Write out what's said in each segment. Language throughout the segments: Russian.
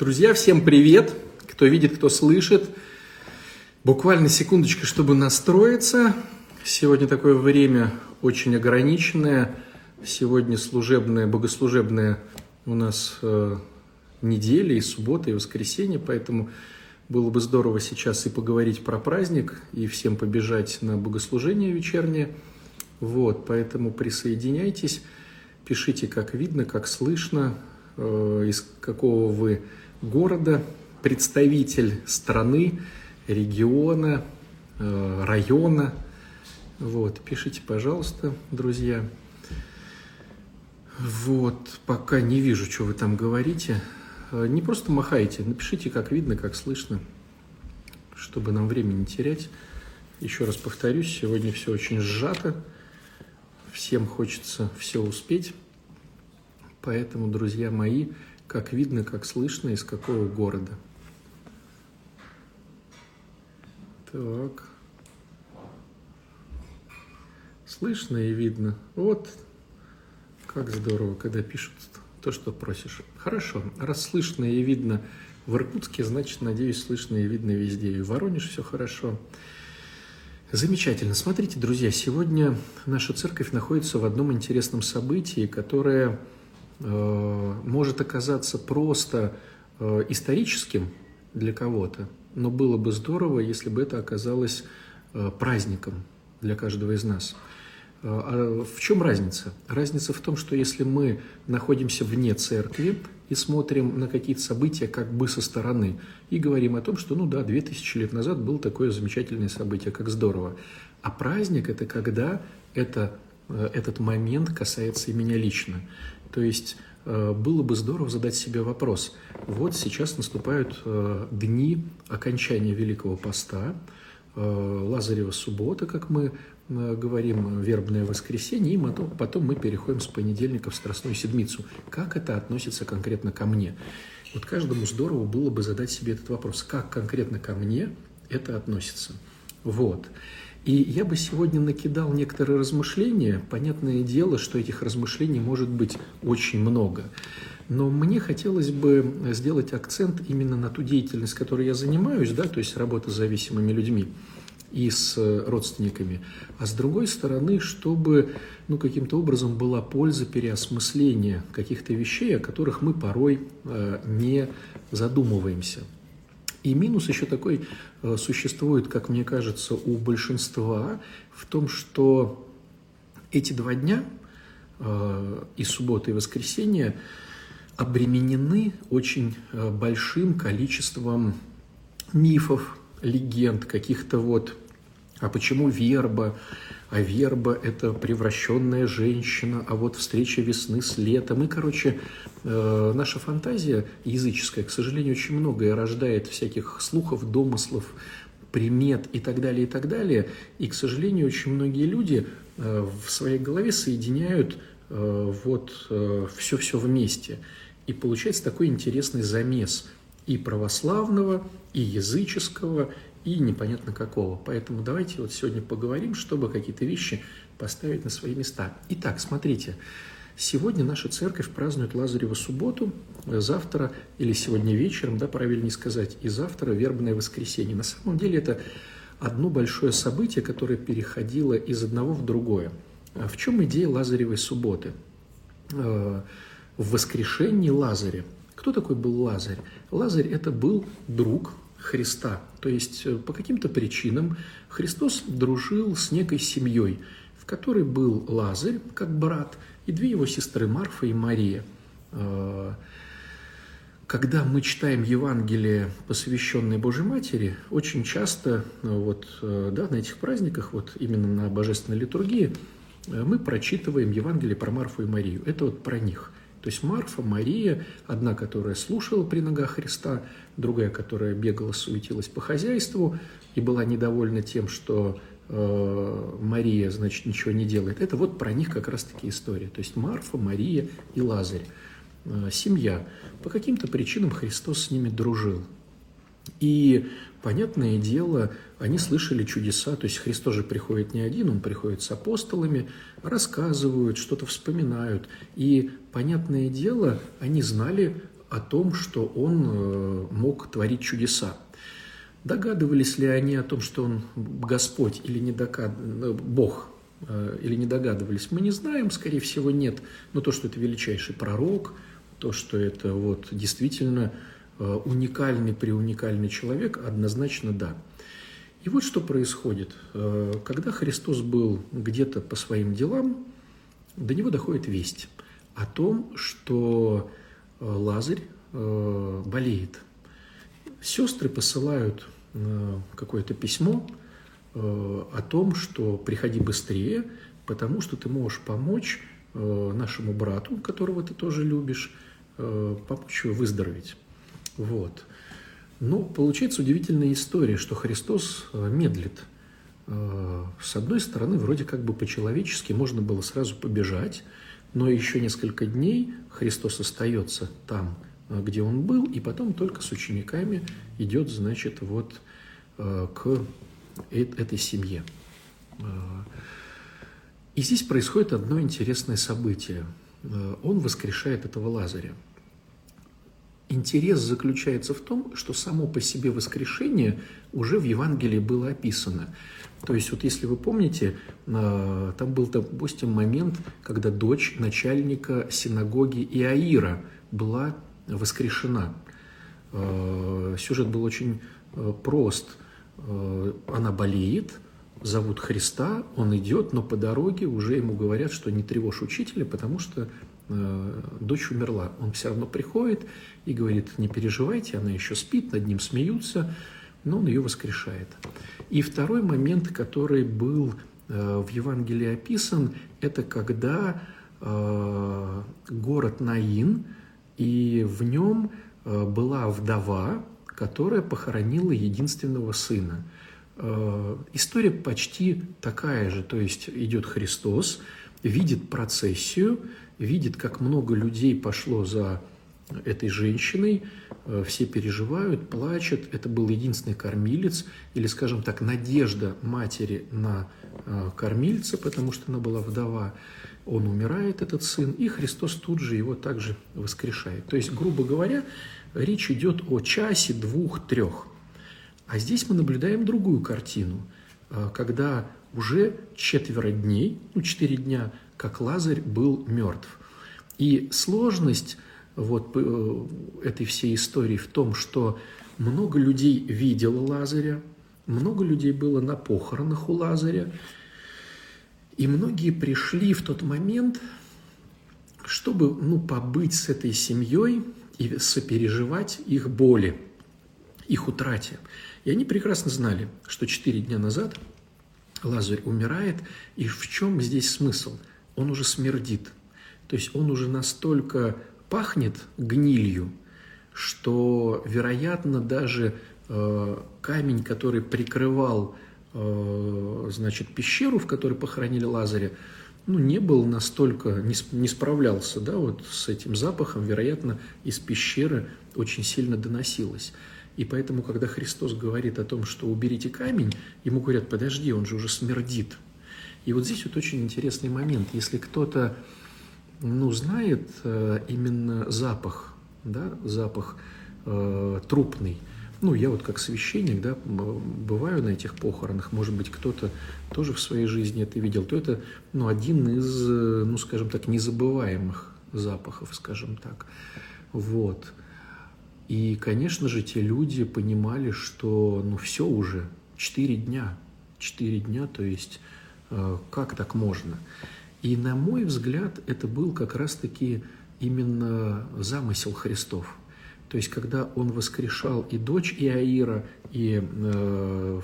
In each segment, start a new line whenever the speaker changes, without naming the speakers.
Друзья, всем привет! Кто видит, кто слышит. Буквально секундочка, чтобы настроиться. Сегодня такое время очень ограниченное. Сегодня служебная, богослужебная у нас э, неделя, и суббота, и воскресенье, поэтому было бы здорово сейчас и поговорить про праздник, и всем побежать на богослужение вечернее. Вот, поэтому присоединяйтесь, пишите, как видно, как слышно, э, из какого вы города, представитель страны, региона, э, района. Вот, пишите, пожалуйста, друзья. Вот, пока не вижу, что вы там говорите. Э, не просто махайте, напишите, как видно, как слышно, чтобы нам время не терять. Еще раз повторюсь, сегодня все очень сжато, всем хочется все успеть. Поэтому, друзья мои, как видно, как слышно, из какого города. Так. Слышно и видно. Вот как здорово, когда пишут то, что просишь. Хорошо, раз слышно и видно в Иркутске, значит, надеюсь, слышно и видно везде. И в Воронеж все хорошо. Замечательно. Смотрите, друзья, сегодня наша церковь находится в одном интересном событии, которое может оказаться просто э, историческим для кого-то, но было бы здорово, если бы это оказалось э, праздником для каждого из нас – а в чем разница? Разница в том, что если мы находимся вне церкви и смотрим на какие-то события как бы со стороны и говорим о том, что, ну да, 2000 лет назад было такое замечательное событие, как здорово. А праздник – это когда это, э, этот момент касается и меня лично. То есть э, было бы здорово задать себе вопрос. Вот сейчас наступают э, дни окончания Великого Поста, Лазарева суббота, как мы говорим вербное воскресенье, и потом мы переходим с понедельника в Страстную Седмицу. Как это относится конкретно ко мне? Вот каждому здорово было бы задать себе этот вопрос, как конкретно ко мне это относится. Вот. И я бы сегодня накидал некоторые размышления. Понятное дело, что этих размышлений может быть очень много. Но мне хотелось бы сделать акцент именно на ту деятельность, которой я занимаюсь, да, то есть работа с зависимыми людьми и с э, родственниками, а с другой стороны, чтобы ну, каким-то образом была польза переосмысления каких-то вещей, о которых мы порой э, не задумываемся. И минус еще такой э, существует, как мне кажется, у большинства в том, что эти два дня, э, и суббота, и воскресенье, обременены очень э, большим количеством мифов, легенд, каких-то вот а почему верба? А верба – это превращенная женщина, а вот встреча весны с летом. И, короче, э, наша фантазия языческая, к сожалению, очень многое рождает всяких слухов, домыслов, примет и так далее, и так далее. И, к сожалению, очень многие люди э, в своей голове соединяют э, вот э, все-все вместе. И получается такой интересный замес и православного, и языческого, и непонятно какого. Поэтому давайте вот сегодня поговорим, чтобы какие-то вещи поставить на свои места. Итак, смотрите, сегодня наша церковь празднует Лазареву субботу, завтра или сегодня вечером, да, правильнее сказать, и завтра вербное воскресенье. На самом деле это одно большое событие, которое переходило из одного в другое. А в чем идея Лазаревой субботы? Э, в воскрешении Лазаря. Кто такой был Лазарь? Лазарь – это был друг Христа. То есть э, по каким-то причинам Христос дружил с некой семьей, в которой был Лазарь, как брат, и две его сестры Марфа и Мария. Э, когда мы читаем Евангелие, посвященное Божьей Матери, очень часто э, вот, да, на этих праздниках, вот именно на Божественной литургии, мы прочитываем Евангелие про Марфу и Марию. Это вот про них – то есть Марфа, Мария, одна, которая слушала при ногах Христа, другая, которая бегала, суетилась по хозяйству и была недовольна тем, что э, Мария, значит, ничего не делает. Это вот про них как раз-таки история. То есть Марфа, Мария и Лазарь. Э, семья. По каким-то причинам Христос с ними дружил. И, понятное дело, они слышали чудеса, то есть Христос же приходит не один, Он приходит с апостолами, рассказывают, что-то вспоминают. И, понятное дело, они знали о том, что он мог творить чудеса. Догадывались ли они о том, что он Господь или не докад... Бог, или не догадывались, мы не знаем, скорее всего, нет. Но то, что это величайший пророк, то, что это вот действительно уникальный, преуникальный человек, однозначно да. И вот что происходит. Когда Христос был где-то по своим делам, до него доходит весть о том, что э, Лазарь э, болеет. Сестры посылают э, какое-то письмо о том, что приходи быстрее, потому что ты можешь помочь нашему брату, которого ты тоже любишь, помочь выздороветь. Вот. Но получается удивительная история, что Христос медлит. С одной стороны, вроде как бы по-человечески можно было сразу побежать, но еще несколько дней Христос остается там, э, где он был, и потом только с учениками идет, значит, вот э, к этой семье. Э, и здесь происходит одно интересное событие. Он воскрешает этого Лазаря. Интерес заключается в том, что само по себе воскрешение уже в Евангелии было описано. То есть вот если вы помните, а, там был, допустим, момент, когда дочь начальника синагоги Иаира была воскрешена. А, сюжет был очень а, прост. Она болеет, зовут Христа, он идет, но по дороге уже ему говорят, что не тревожь учителя, потому что дочь умерла. Он все равно приходит и говорит, не переживайте, она еще спит, над ним смеются но он ее воскрешает. И второй момент, который был э, в Евангелии описан, это когда э, город Наин, и в нем э, была вдова, которая похоронила единственного сына. История почти такая же, то есть идет Христос, видит процессию, видит, как много людей пошло за этой женщиной, э, все переживают, плачут. Это был единственный кормилец, или, скажем так, надежда матери на э, кормильца, потому что она была вдова. Он умирает, этот сын, и Христос тут же его также воскрешает. То есть, грубо говоря, речь идет о часе, двух, трех. А здесь мы наблюдаем другую картину, э, когда уже четверо дней, ну, четыре дня, как Лазарь был мертв. И сложность вот э, этой всей истории в том, что много людей видело Лазаря, много людей было на похоронах у Лазаря, и многие пришли в тот момент, чтобы ну, побыть с этой семьей и сопереживать их боли, их утрате. И они прекрасно знали, что четыре дня назад Лазарь умирает, и в чем здесь смысл? Он уже смердит. То есть он уже настолько пахнет гнилью, что, вероятно, даже э, камень, который прикрывал, э, значит, пещеру, в которой похоронили Лазаря, ну, не был настолько, не, не справлялся, да, вот с этим запахом, вероятно, из пещеры очень сильно доносилось. И поэтому, когда Христос говорит о том, что уберите камень, ему говорят, подожди, он же уже смердит. И вот здесь вот очень интересный момент. Если кто-то ну, знает э, именно запах, да, запах э, трупный. Ну, я вот как священник, да, бываю на этих похоронах, может быть, кто-то тоже в своей жизни это видел, то это, ну, один из, ну, скажем так, незабываемых запахов, скажем так. Вот. И, конечно же, те люди понимали, что, ну, все уже, четыре дня, четыре дня, то есть, э, как так можно? И, на мой взгляд, это был как раз-таки именно замысел Христов. То есть, когда он воскрешал и дочь Иаира, и э,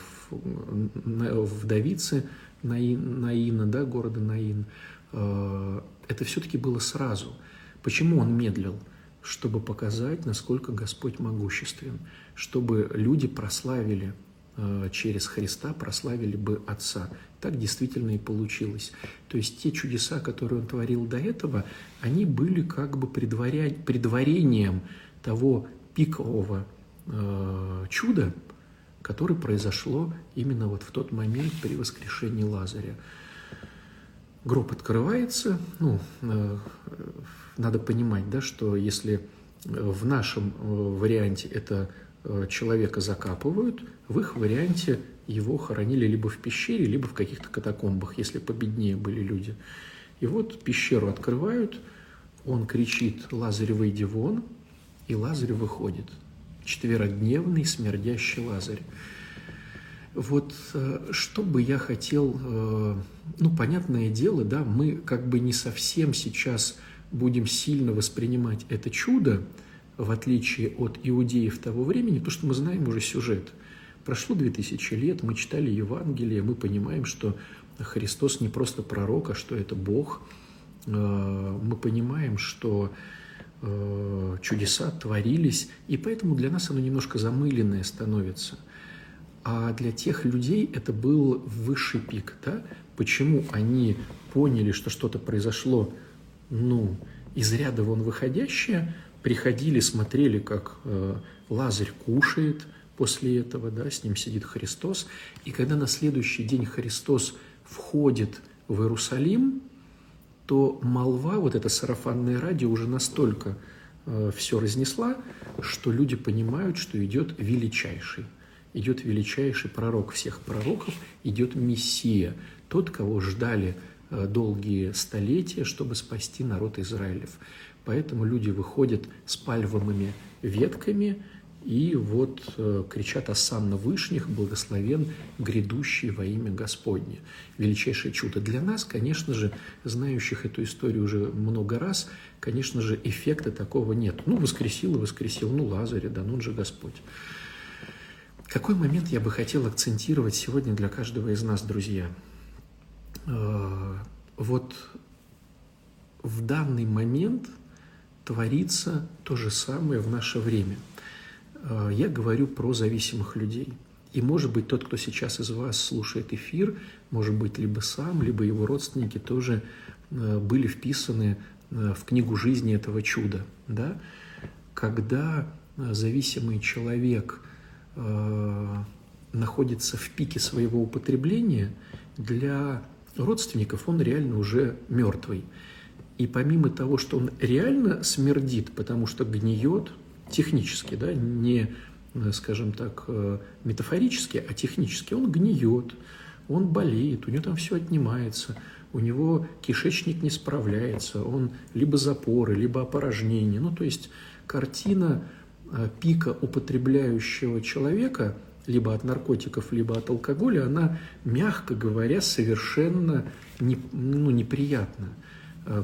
вдовицы Наин, Наина, да, города Наин, э, это все-таки было сразу. Почему он медлил? Чтобы показать, насколько Господь могуществен, чтобы люди прославили Э, через Христа прославили бы Отца. Так действительно и получилось. То есть те чудеса, которые Он творил до этого, они были как бы предваря... предварением того пикового э, чуда, которое произошло именно вот в тот момент при воскрешении Лазаря. Гроб открывается, ну, э, надо понимать, да, что если В нашем варианте это человека закапывают, в их варианте его хоронили либо в пещере, либо в каких-то катакомбах, если победнее были люди. И вот пещеру открывают, он кричит «Лазарь, выйди вон!» И Лазарь выходит. Четверодневный смердящий Лазарь. Вот э, что бы я хотел, э, ну, понятное дело, да, мы как бы не совсем сейчас будем сильно воспринимать это чудо, в отличие от иудеев того времени, потому что мы знаем уже сюжет. Прошло 2000 лет, мы читали Евангелие, мы понимаем, что Христос не просто пророк, а что это Бог. Э, мы понимаем, что чудеса творились, и поэтому для нас оно немножко замыленное становится – а для тех людей это был высший пик. Да? Почему они поняли, что что-то произошло ну, из ряда вон выходящее, приходили, смотрели, как э, Лазарь кушает после этого, да, с ним сидит Христос. И когда на следующий день Христос входит в Иерусалим, то молва, вот это сарафанное радио уже настолько э, все разнесла, что люди понимают, что идет величайший идет величайший пророк всех пророков, идет Мессия, тот, кого ждали э, долгие столетия, чтобы спасти народ Израилев. Поэтому люди выходят с пальвовыми ветками и вот э, кричат «Осанна вышних, благословен грядущий во имя Господне». Величайшее чудо. Для нас, конечно же, знающих эту историю уже много раз, конечно же, эффекта такого нет. Ну, воскресил и воскресил, ну, Лазаря, да, ну он же Господь. Какой момент я бы хотел акцентировать сегодня для каждого из нас, друзья? Э, вот в данный момент творится то же самое в наше время. Э, я говорю про зависимых людей. И, может быть, тот, кто сейчас из вас слушает эфир, может быть, либо сам, либо его родственники тоже э, были вписаны в книгу жизни этого чуда. Да? Когда зависимый человек – Э, находится в пике своего употребления, для родственников он реально уже мертвый. И помимо того, что он реально смердит, потому что гниет технически, да, не, э, скажем так, э, метафорически, а технически, он гниет, он болеет, у него там все отнимается, у него кишечник не справляется, он либо запоры, либо опорожнение. Ну, то есть картина Э, пика употребляющего человека либо от наркотиков, либо от алкоголя, она, мягко говоря, совершенно не, ну, неприятна.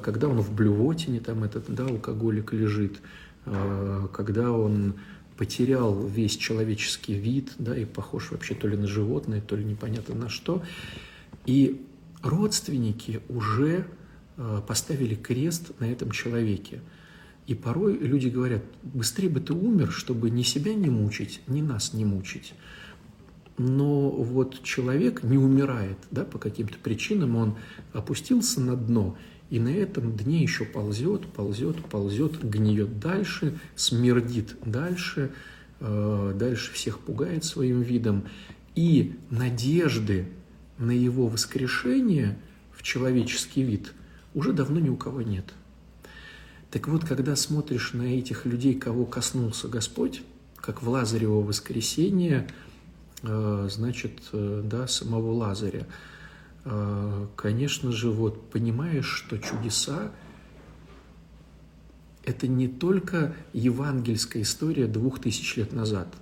Когда он в блювотине, там этот да, алкоголик лежит, когда он потерял весь человеческий вид, да, и похож вообще то ли на животное, то ли непонятно на что. И родственники уже поставили крест на этом человеке. И порой люди говорят, быстрее бы ты умер, чтобы ни себя не мучить, ни нас не мучить. Но вот человек не умирает да, по каким-то причинам, он опустился на дно, и на этом дне еще ползет, ползет, ползет, гниет дальше, смердит дальше, э, дальше всех пугает своим видом. И надежды на его воскрешение в человеческий вид уже давно ни у кого нет – так вот, когда смотришь на этих людей, кого коснулся Господь, как в Лазарево воскресенье, э, значит, э, да, самого Лазаря, конечно же, вот понимаешь, что чудеса – это не только евангельская история двух тысяч лет назад.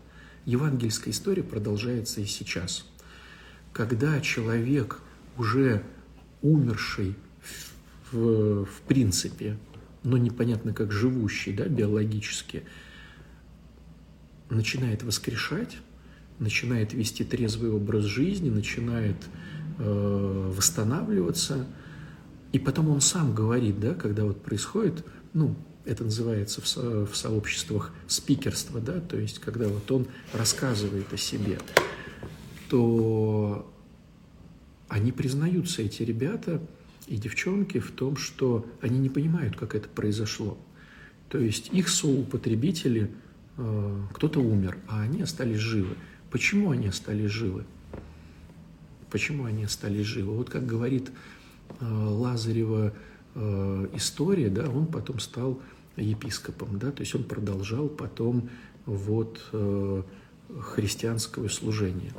Евангельская история продолжается и сейчас. Когда человек, уже умерший в, в принципе, но непонятно как живущий, да, биологически, начинает воскрешать, начинает вести трезвый образ жизни, начинает э, восстанавливаться, и потом он сам говорит, да, когда вот происходит, ну, это называется в, в сообществах спикерство, да, то есть когда вот он рассказывает о себе, то они признаются, эти ребята – и девчонки в том, что они не понимают, как это произошло. То есть их соупотребители, э, кто-то умер, а они остались живы. Почему они остались живы? Почему они остались живы? Вот как говорит э, Лазарева э, история, да, он потом стал епископом, да, то есть он продолжал потом вот э, христианского служения.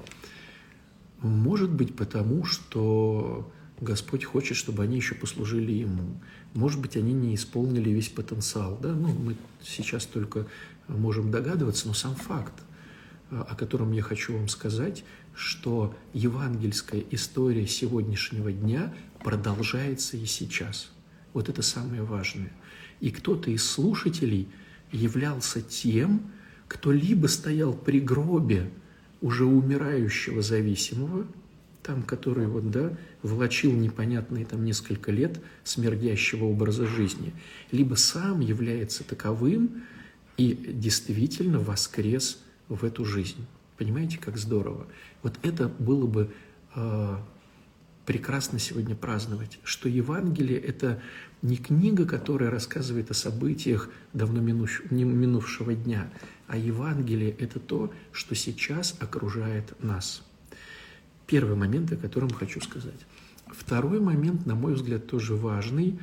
Может быть, потому что Господь хочет, чтобы они еще послужили Ему. Может быть, они не исполнили весь потенциал. Да? Ну, мы сейчас только можем догадываться, но сам факт, о котором я хочу вам сказать, что евангельская история сегодняшнего дня продолжается и сейчас. Вот это самое важное. И кто-то из слушателей являлся тем, кто либо стоял при гробе уже умирающего зависимого, там, который вот, да, влачил непонятные там несколько лет смердящего образа жизни, либо сам является таковым и действительно воскрес в эту жизнь. Понимаете, как здорово? Вот это было бы э, прекрасно сегодня праздновать, что Евангелие – это не книга, которая рассказывает о событиях давно минувшего дня, а Евангелие – это то, что сейчас окружает нас – Первый момент, о котором хочу сказать. Второй момент, на мой взгляд, тоже важный.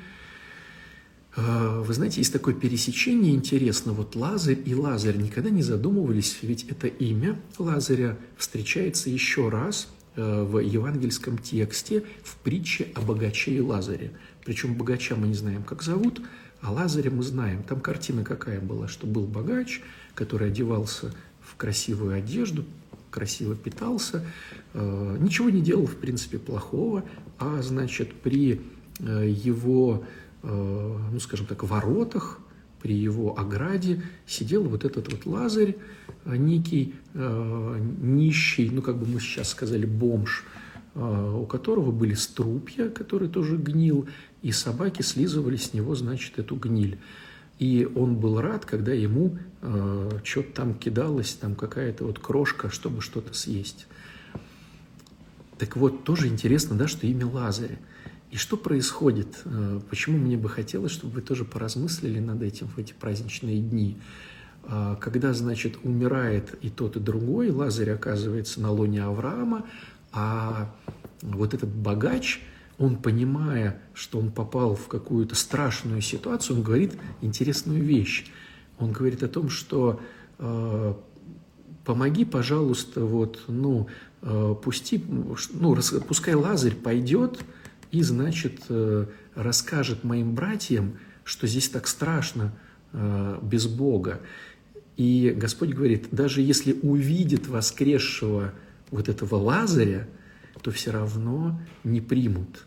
А, вы знаете, есть такое пересечение интересно. Вот Лазарь и Лазарь никогда не задумывались, ведь это имя Лазаря встречается еще раз а, в евангельском тексте в притче о богаче и Лазаре. Причем богача мы не знаем, как зовут, а Лазаря мы знаем. Там картина какая была, что был богач, который одевался в красивую одежду, красиво питался, э, ничего не делал, в принципе, плохого, а, значит, при э, его, э, ну, скажем так, воротах, при его ограде сидел вот этот вот Лазарь, некий нищий, ну, как бы мы сейчас сказали, бомж, у которого были струпья, который тоже гнил, и собаки слизывали с него, значит, эту гниль. И он был рад, когда ему э, что-то там кидалось, там какая-то вот крошка, чтобы что-то съесть. Так вот, тоже интересно, да, что имя Лазаря. И что происходит? Э, почему мне бы хотелось, чтобы вы тоже поразмыслили над этим в эти праздничные дни? Э, когда, значит, умирает и тот, и другой, Лазарь оказывается на лоне Авраама, а вот этот богач – он, понимая, что он попал в какую-то страшную ситуацию, он говорит интересную вещь. Он говорит о том, что э, помоги, пожалуйста, вот, ну, э, пусти, ну, рас, пускай Лазарь пойдет и, значит, э, расскажет моим братьям, что здесь так страшно э, без Бога. И Господь говорит, даже если увидит воскресшего вот этого Лазаря, то все равно не примут.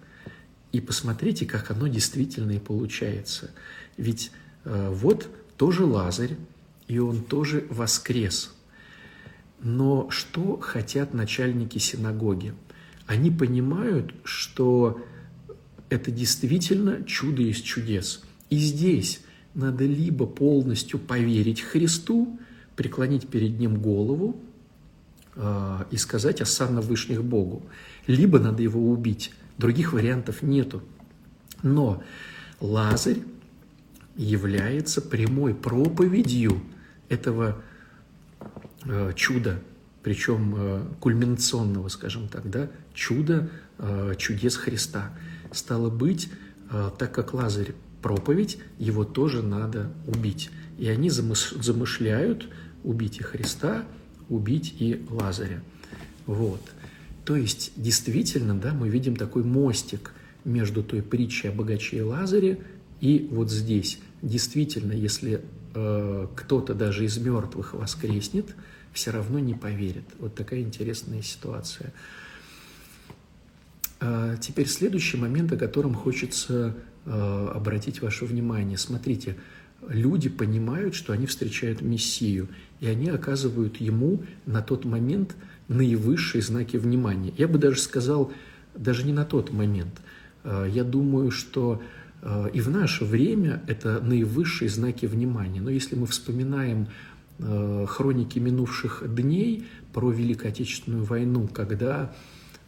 И посмотрите, как оно действительно и получается. Ведь э, вот тоже Лазарь, и он тоже воскрес. Но что хотят начальники синагоги? Они понимают, что это действительно чудо из чудес. И здесь надо либо полностью поверить Христу, преклонить перед Ним голову э, и сказать «Осанна Вышних Богу», либо надо его убить. Других вариантов нету. Но Лазарь является прямой проповедью этого э, чуда, причем э, кульминационного, скажем так, да, чуда э, чудес Христа. Стало быть, э, так как Лазарь проповедь, его тоже надо убить. И они замышляют убить и Христа, убить и Лазаря. Вот. То есть, действительно, да, мы видим такой мостик между той притчей о богаче и Лазаре и вот здесь. Действительно, если э, кто-то даже из мертвых воскреснет, все равно не поверит. Вот такая интересная ситуация. А теперь следующий момент, о котором хочется э, обратить ваше внимание. Смотрите, люди понимают, что они встречают Мессию, и они оказывают ему на тот момент – наивысшие знаки внимания. Я бы даже сказал, даже не на тот момент. Э, я думаю, что и в наше время это наивысшие знаки внимания. Но если мы вспоминаем хроники минувших дней про Великую Отечественную войну, когда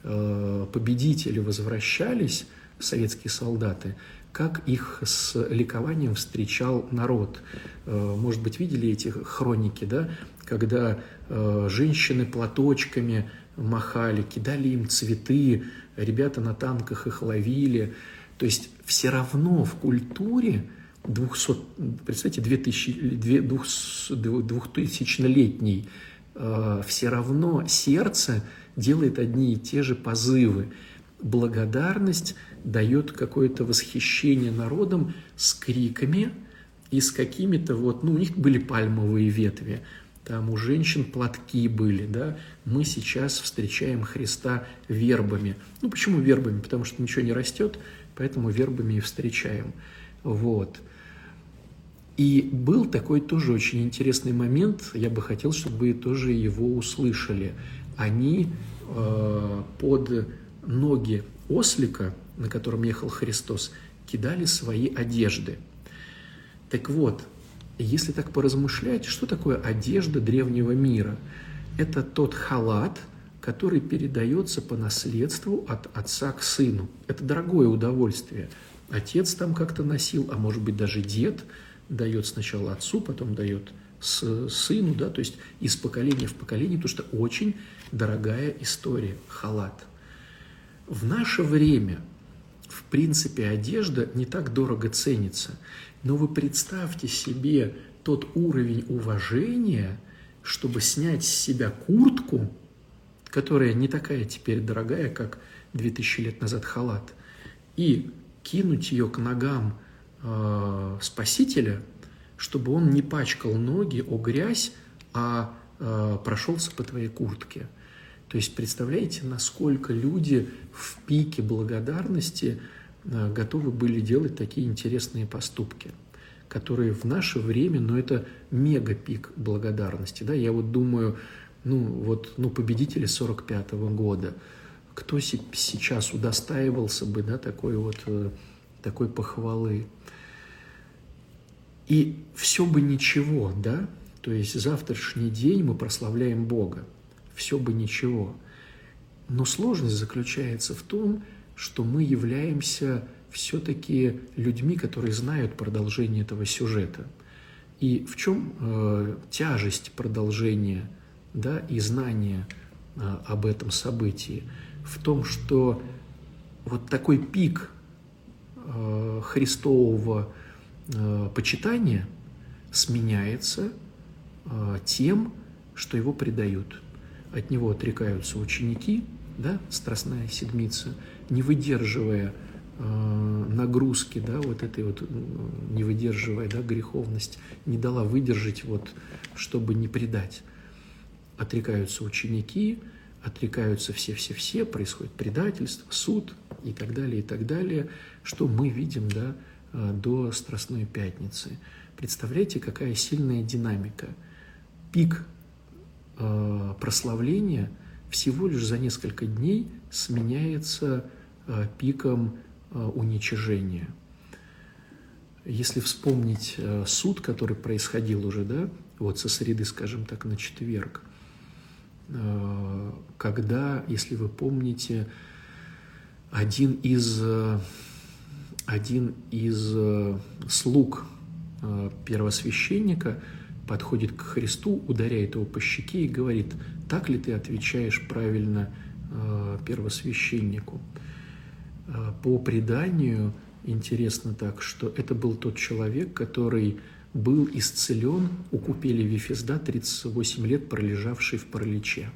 победители возвращались, советские солдаты, как их с ликованием встречал народ. Может быть, видели эти хроники, да, когда э, женщины платочками махали, кидали им цветы, ребята на танках их ловили. То есть все равно в культуре 200, представьте, 2000-летний, э, все равно сердце делает одни и те же позывы. Благодарность дает какое-то восхищение народом с криками и с какими-то вот, ну, у них были пальмовые ветви, там у женщин платки были, да, мы сейчас встречаем Христа вербами. Ну, почему вербами? Потому что ничего не растет, поэтому вербами и встречаем. Вот. И был такой тоже очень интересный момент, я бы хотел, чтобы вы тоже его услышали. Они э, под ноги ослика, на котором ехал Христос, кидали свои одежды. Так вот, если так поразмышлять, что такое одежда древнего мира? Это тот халат, который передается по наследству от отца к сыну. Это дорогое удовольствие. Отец там как-то носил, а может быть даже дед дает сначала отцу, потом дает сыну, да, то есть из поколения в поколение, потому что очень дорогая история, халат. В наше время, в принципе, одежда не так дорого ценится. Но вы представьте себе тот уровень уважения, чтобы снять с себя куртку, которая не такая теперь дорогая, как 2000 лет назад халат, и кинуть ее к ногам э, Спасителя, чтобы он не пачкал ноги о грязь, а э, прошелся по твоей куртке. То есть представляете, насколько люди в пике благодарности Э, готовы были делать такие интересные поступки, которые в наше время, ну, это мега-пик благодарности, да, я вот думаю, ну, вот, ну, победители 45 -го года, кто сейчас удостаивался бы, да, такой вот, э, такой похвалы. И все бы ничего, да, то есть завтрашний день мы прославляем Бога, все бы ничего. Но сложность заключается в том, что мы являемся все-таки людьми, которые знают продолжение этого сюжета. И в чем э, тяжесть продолжения да, и знания э, об этом событии? В том, что вот такой пик э, христового э, почитания сменяется э, тем, что его предают. От него отрекаются ученики, да, Страстная Седмица, не выдерживая э, нагрузки, да, вот этой вот, не выдерживая, да, греховность, не дала выдержать, вот, чтобы не предать. Отрекаются ученики, отрекаются все-все-все, происходит предательство, суд и так далее, и так далее, что мы видим, да, до Страстной Пятницы. Представляете, какая сильная динамика. Пик э, прославления – всего лишь за несколько дней сменяется э, пиком э, уничижения. Если вспомнить э, суд, который происходил уже, да, вот со среды, скажем так, на четверг, когда, если вы помните, один из, один из слуг первосвященника подходит к Христу, ударяет его по щеке и говорит, так ли ты отвечаешь правильно э, первосвященнику. Э, по преданию интересно так, что это был тот человек, который был исцелен у купели Вифезда, 38 лет пролежавший в параличе.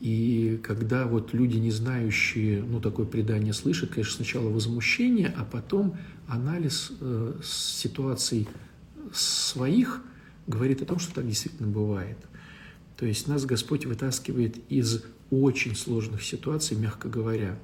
И когда вот люди, не знающие, ну, такое предание слышат, конечно, сначала возмущение, а потом анализ э, ситуаций своих говорит о том, что так действительно бывает. То есть нас Господь вытаскивает из очень сложных ситуаций, мягко говоря.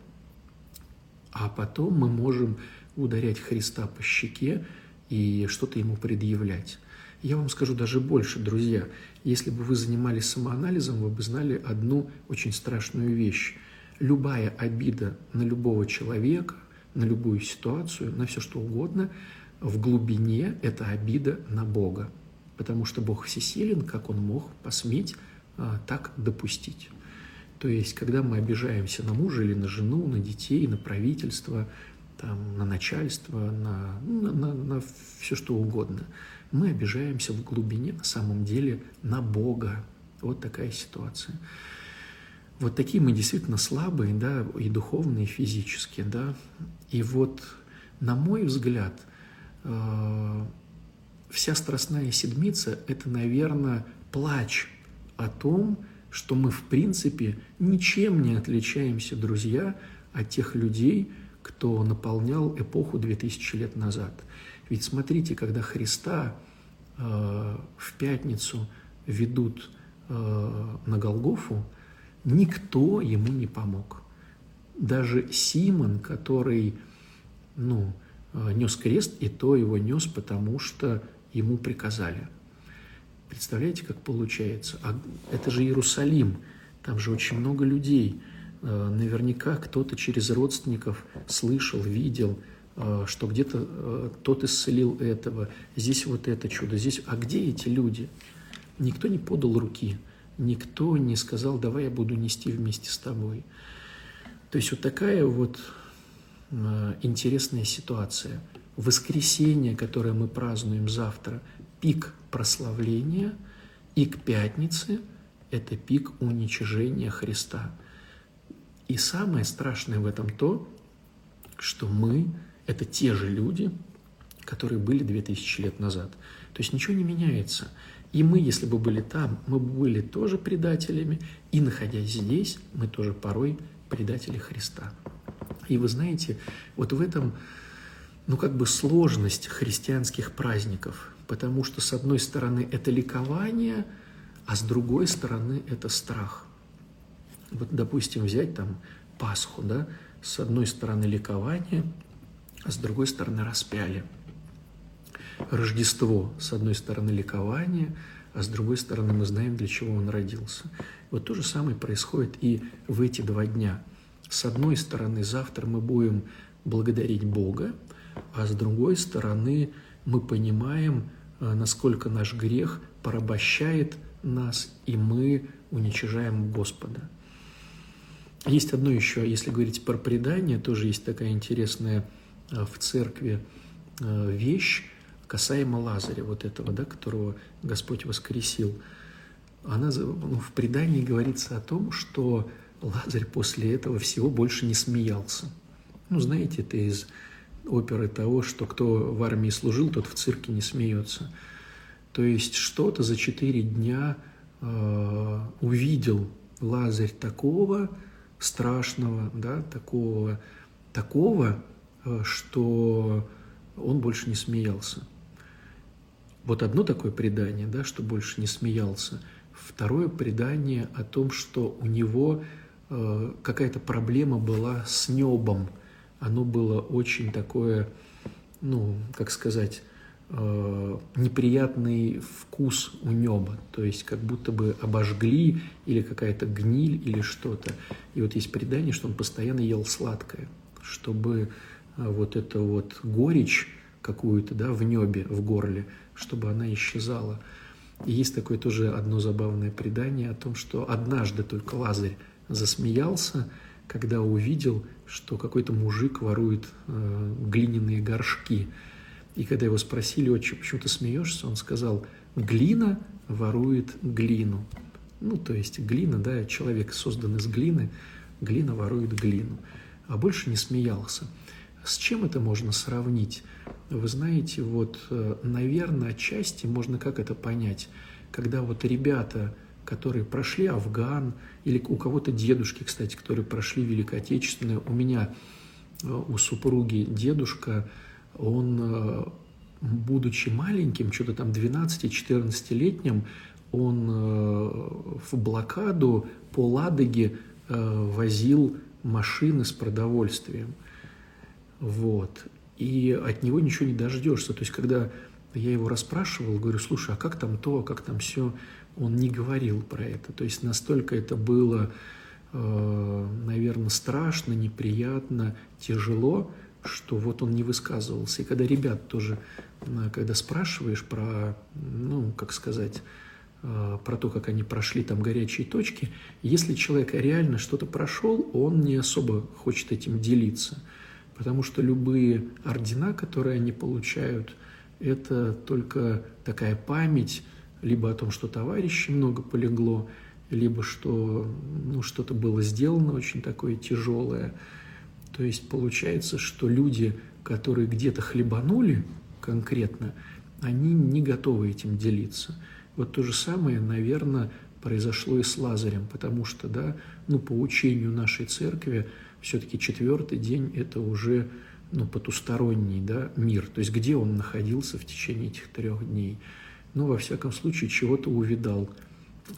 А потом мы можем ударять Христа по щеке и что-то ему предъявлять. Я вам скажу даже больше, друзья. Если бы вы занимались самоанализом, вы бы знали одну очень страшную вещь. Любая обида на любого человека, на любую ситуацию, на все что угодно, в глубине это обида на Бога потому что Бог всесилен, как Он мог посметь а, так допустить. То есть, когда мы обижаемся на мужа или на жену, на детей, на правительство, там, на начальство, на, на, на, на все что угодно, мы обижаемся в глубине на самом деле на Бога. Вот такая ситуация. Вот такие мы действительно слабые, да, и духовные, и физически, да. И вот, на мой взгляд, э, вся Страстная Седмица – это, наверное, плач о том, что мы, в принципе, ничем не отличаемся, друзья, от тех людей, кто наполнял эпоху 2000 лет назад. Ведь смотрите, когда Христа в пятницу ведут э, на Голгофу, никто ему не помог. Даже Симон, который ну, э, нес крест, и то его нес, потому что ему приказали. Представляете, как получается? А это же Иерусалим, там же очень много людей. Э, наверняка кто-то через родственников слышал, видел, э, что где-то тот исцелил этого, здесь вот это чудо, здесь. А где эти люди? Никто не подал руки, никто не сказал, давай я буду нести вместе с тобой. То есть вот такая вот э, интересная ситуация. Воскресенье, которое мы празднуем завтра, пик прославления, и к пятнице – это пик уничижения Христа. И самое страшное в этом то, что мы – это те же люди, которые были 2000 лет назад. То есть ничего не меняется. И мы, если бы были там, мы бы были тоже предателями, и находясь здесь, мы тоже порой предатели Христа. И вы знаете, вот в этом, ну как бы сложность христианских праздников, потому что с одной стороны это ликование, а с другой стороны это страх. Вот, допустим, взять там Пасху, да, с одной стороны ликование, а с другой стороны распяли – Рождество, с одной стороны, ликование, а с другой стороны, мы знаем, для чего он родился. Вот то же самое происходит и в эти два дня. С одной стороны, завтра мы будем благодарить Бога, а с другой стороны, мы понимаем, э, насколько наш грех порабощает нас, и мы уничижаем Господа. Есть одно еще, если говорить про предание, тоже есть такая интересная в церкви э, вещь, касаемо Лазаря, вот этого, да, которого Господь воскресил, она ну, в предании говорится о том, что Лазарь после этого всего больше не смеялся. Ну, знаете, это из оперы того, что кто в армии служил, тот в цирке не смеется. То есть что-то за четыре дня э, увидел Лазарь такого страшного, да, такого, такого, э, что он больше не смеялся. Вот одно такое предание, да, что больше не смеялся. Второе предание о том, что у него э, какая-то проблема была с небом. Оно было очень такое, ну, как сказать, э, неприятный вкус у неба. То есть как будто бы обожгли или какая-то гниль или что-то. И вот есть предание, что он постоянно ел сладкое, чтобы э, вот эта вот горечь какую-то, да, в небе, в горле, чтобы она исчезала. И есть такое тоже одно забавное предание о том, что однажды только Лазарь засмеялся, когда увидел, что какой-то мужик ворует э, глиняные горшки. И когда его спросили, отче, почему ты смеешься, он сказал, глина ворует глину. Ну, то есть глина, да, человек создан из глины, глина ворует глину. А больше не смеялся. С чем это можно сравнить? Вы знаете, вот, э, наверное, отчасти можно как это понять, когда вот ребята, которые прошли Афган, или у кого-то дедушки, кстати, которые прошли Великой Отечественную, у меня, э, у супруги дедушка, он, э, будучи маленьким, что-то там 12-14-летним, он в блокаду по Ладоге возил машины с продовольствием. Вот и от него ничего не дождешься. То есть, когда я его расспрашивал, говорю, слушай, а как там то, как там все, он не говорил про это. То есть, настолько это было, э, наверное, страшно, неприятно, тяжело, что вот он не высказывался. И когда ребят тоже, когда спрашиваешь про, ну, как сказать, э, про то, как они прошли там горячие точки, если человек реально что-то прошел, он не особо хочет этим делиться – потому что любые ордена, которые они получают, это только такая память либо о том, что товарищей много полегло, либо что ну, что-то было сделано очень такое тяжелое. То есть получается, что люди, которые где-то хлебанули, конкретно, они не готовы этим делиться. Вот то же самое, наверное, произошло и с Лазарем, потому что, да, ну, по учению нашей церкви, все-таки четвертый день – это уже ну, потусторонний да, мир, то есть где он находился в течение этих трех дней. Ну, во всяком случае, чего-то увидал,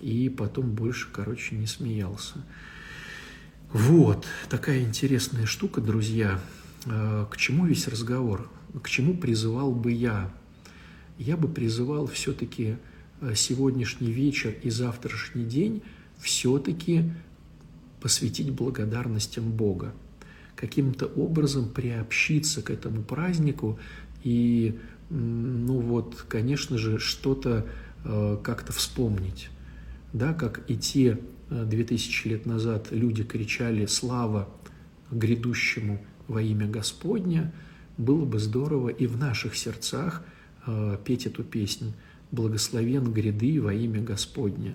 и потом больше, короче, не смеялся. Вот, такая интересная штука, друзья. Э, к чему весь разговор? К чему призывал бы я? Я бы призывал все-таки э, сегодняшний вечер и завтрашний день все-таки посвятить благодарностям Бога, каким-то образом приобщиться к этому празднику и, ну вот, конечно же, что-то э, как-то вспомнить. Да, как и те э, две тысячи лет назад люди кричали «Слава грядущему во имя Господня», было бы здорово и в наших сердцах э, петь эту песню «Благословен гряды во имя Господня»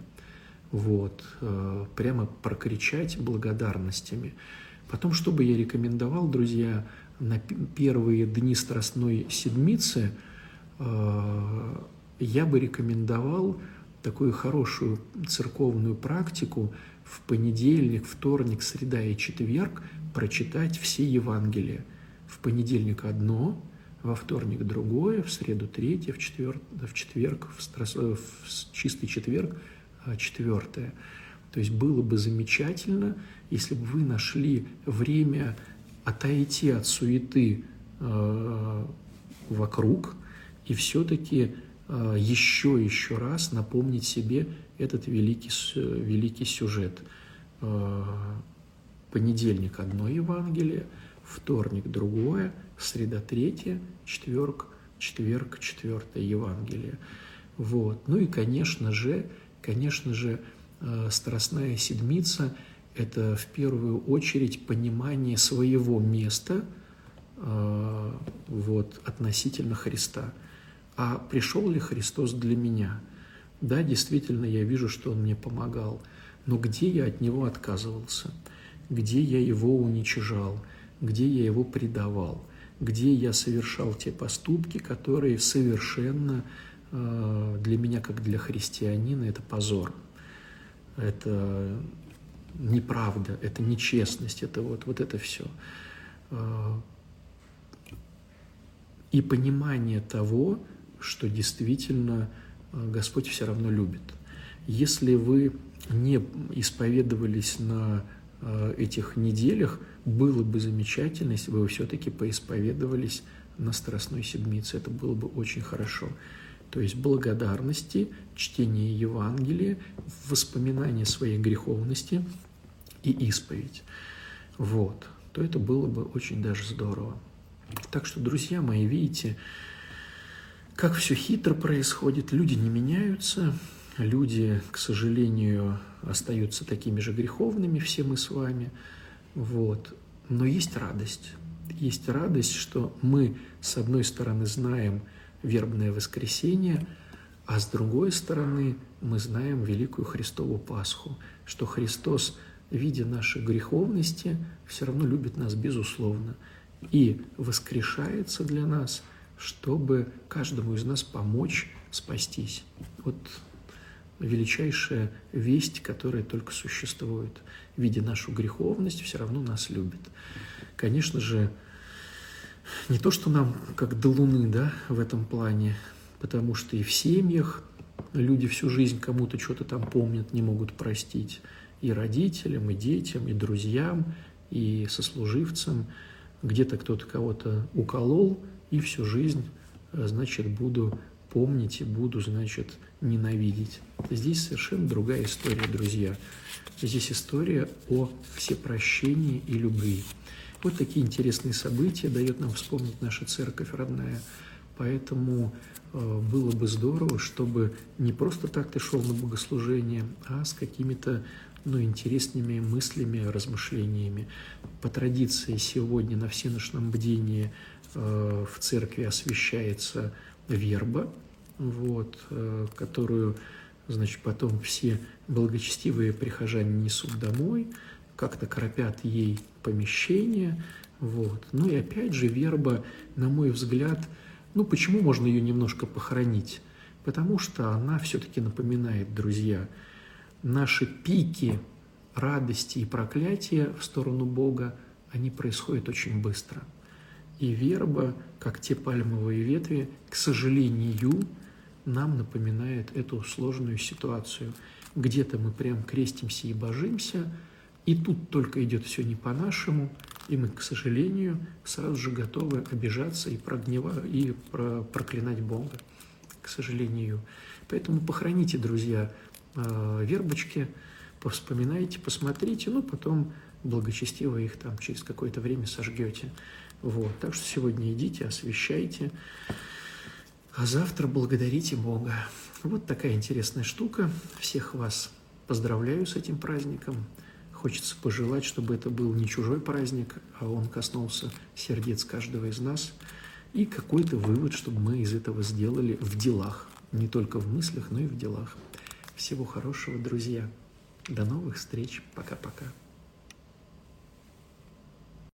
вот, э, прямо прокричать благодарностями. Потом, что бы я рекомендовал, друзья, на первые дни Страстной Седмицы э, я бы рекомендовал такую хорошую церковную практику в понедельник, вторник, среда и четверг прочитать все Евангелия. В понедельник одно, во вторник другое, в среду третье, в четверг, в, четверг, в, страс... в чистый четверг четвертое. То есть было бы замечательно, если бы вы нашли время отойти от суеты э, вокруг и все-таки э, еще еще раз напомнить себе этот великий, великий сюжет. Э, понедельник одно Евангелие, вторник другое, среда третье, четверг, четверг четвертое Евангелие. Вот. Ну и, конечно же, Конечно же, э, Страстная Седмица – это в первую очередь понимание своего места э, вот, относительно Христа. А пришел ли Христос для меня? Да, действительно, я вижу, что Он мне помогал. Но где я от Него отказывался? Где я Его уничижал? Где я Его предавал? Где я совершал те поступки, которые совершенно для меня, как для христианина, это позор. Это неправда, это нечестность, это вот, вот это все. Э, и понимание того, что действительно э, Господь все равно любит. Если вы не исповедовались на этих неделях, было бы замечательно, если бы вы все-таки поисповедовались на Страстной Седмице. Это было бы очень хорошо то есть благодарности, чтение Евангелия, воспоминание своей греховности и исповедь. Вот, то это было бы очень даже здорово. Так что, друзья мои, видите, как все хитро происходит, люди не меняются, люди, к сожалению, остаются такими же греховными, все мы с вами, вот. Но есть радость, есть радость, что мы, с одной стороны, знаем, вербное воскресенье, а с другой стороны мы знаем Великую Христову Пасху, что Христос, видя наши греховности, все равно любит нас безусловно и воскрешается для нас, чтобы каждому из нас помочь спастись. Вот величайшая весть, которая только существует. Видя нашу греховность, все равно нас любит. Конечно же, не то, что нам как до Луны, да, в этом плане, потому что и в семьях люди всю жизнь кому-то что-то там помнят, не могут простить. И родителям, и детям, и друзьям, и сослуживцам. Где-то кто-то кого-то уколол, и всю жизнь, э, значит, буду помнить и буду, значит, ненавидеть. Здесь совершенно другая история, друзья. Здесь история о всепрощении и любви. Вот такие интересные события дает нам вспомнить наша церковь родная. Поэтому э, было бы здорово, чтобы не просто так ты шел на богослужение, а с какими-то ну, интересными мыслями, размышлениями. По традиции сегодня на всеночном бдении э, в церкви освещается верба, вот, э, которую значит, потом все благочестивые прихожане несут домой – как-то кропят ей помещение. Вот. Ну и опять же, верба, на мой взгляд, Ну, почему можно ее немножко похоронить? Потому что она все-таки напоминает, друзья, наши пики радости и проклятия в сторону Бога, они происходят очень быстро. И верба, как те пальмовые ветви, к сожалению, нам напоминает эту сложную ситуацию. Где-то мы прям крестимся и божимся, и тут только идет все не по-нашему, и мы, к сожалению, сразу же готовы обижаться и прогнева, и про, проклинать Бога, к сожалению. Поэтому похороните, друзья, э, вербочки, повспоминайте, посмотрите, ну, потом благочестиво их там через какое-то время сожгете. Вот. Так что сегодня идите, освещайте, а завтра благодарите Бога. Вот такая интересная штука. Всех вас поздравляю с этим праздником. Хочется пожелать, чтобы это был не чужой праздник, а он коснулся сердец каждого из нас. И какой-то вывод, чтобы мы из этого сделали в делах. Не только в мыслях, но и в делах. Всего хорошего, друзья. До новых встреч. Пока-пока.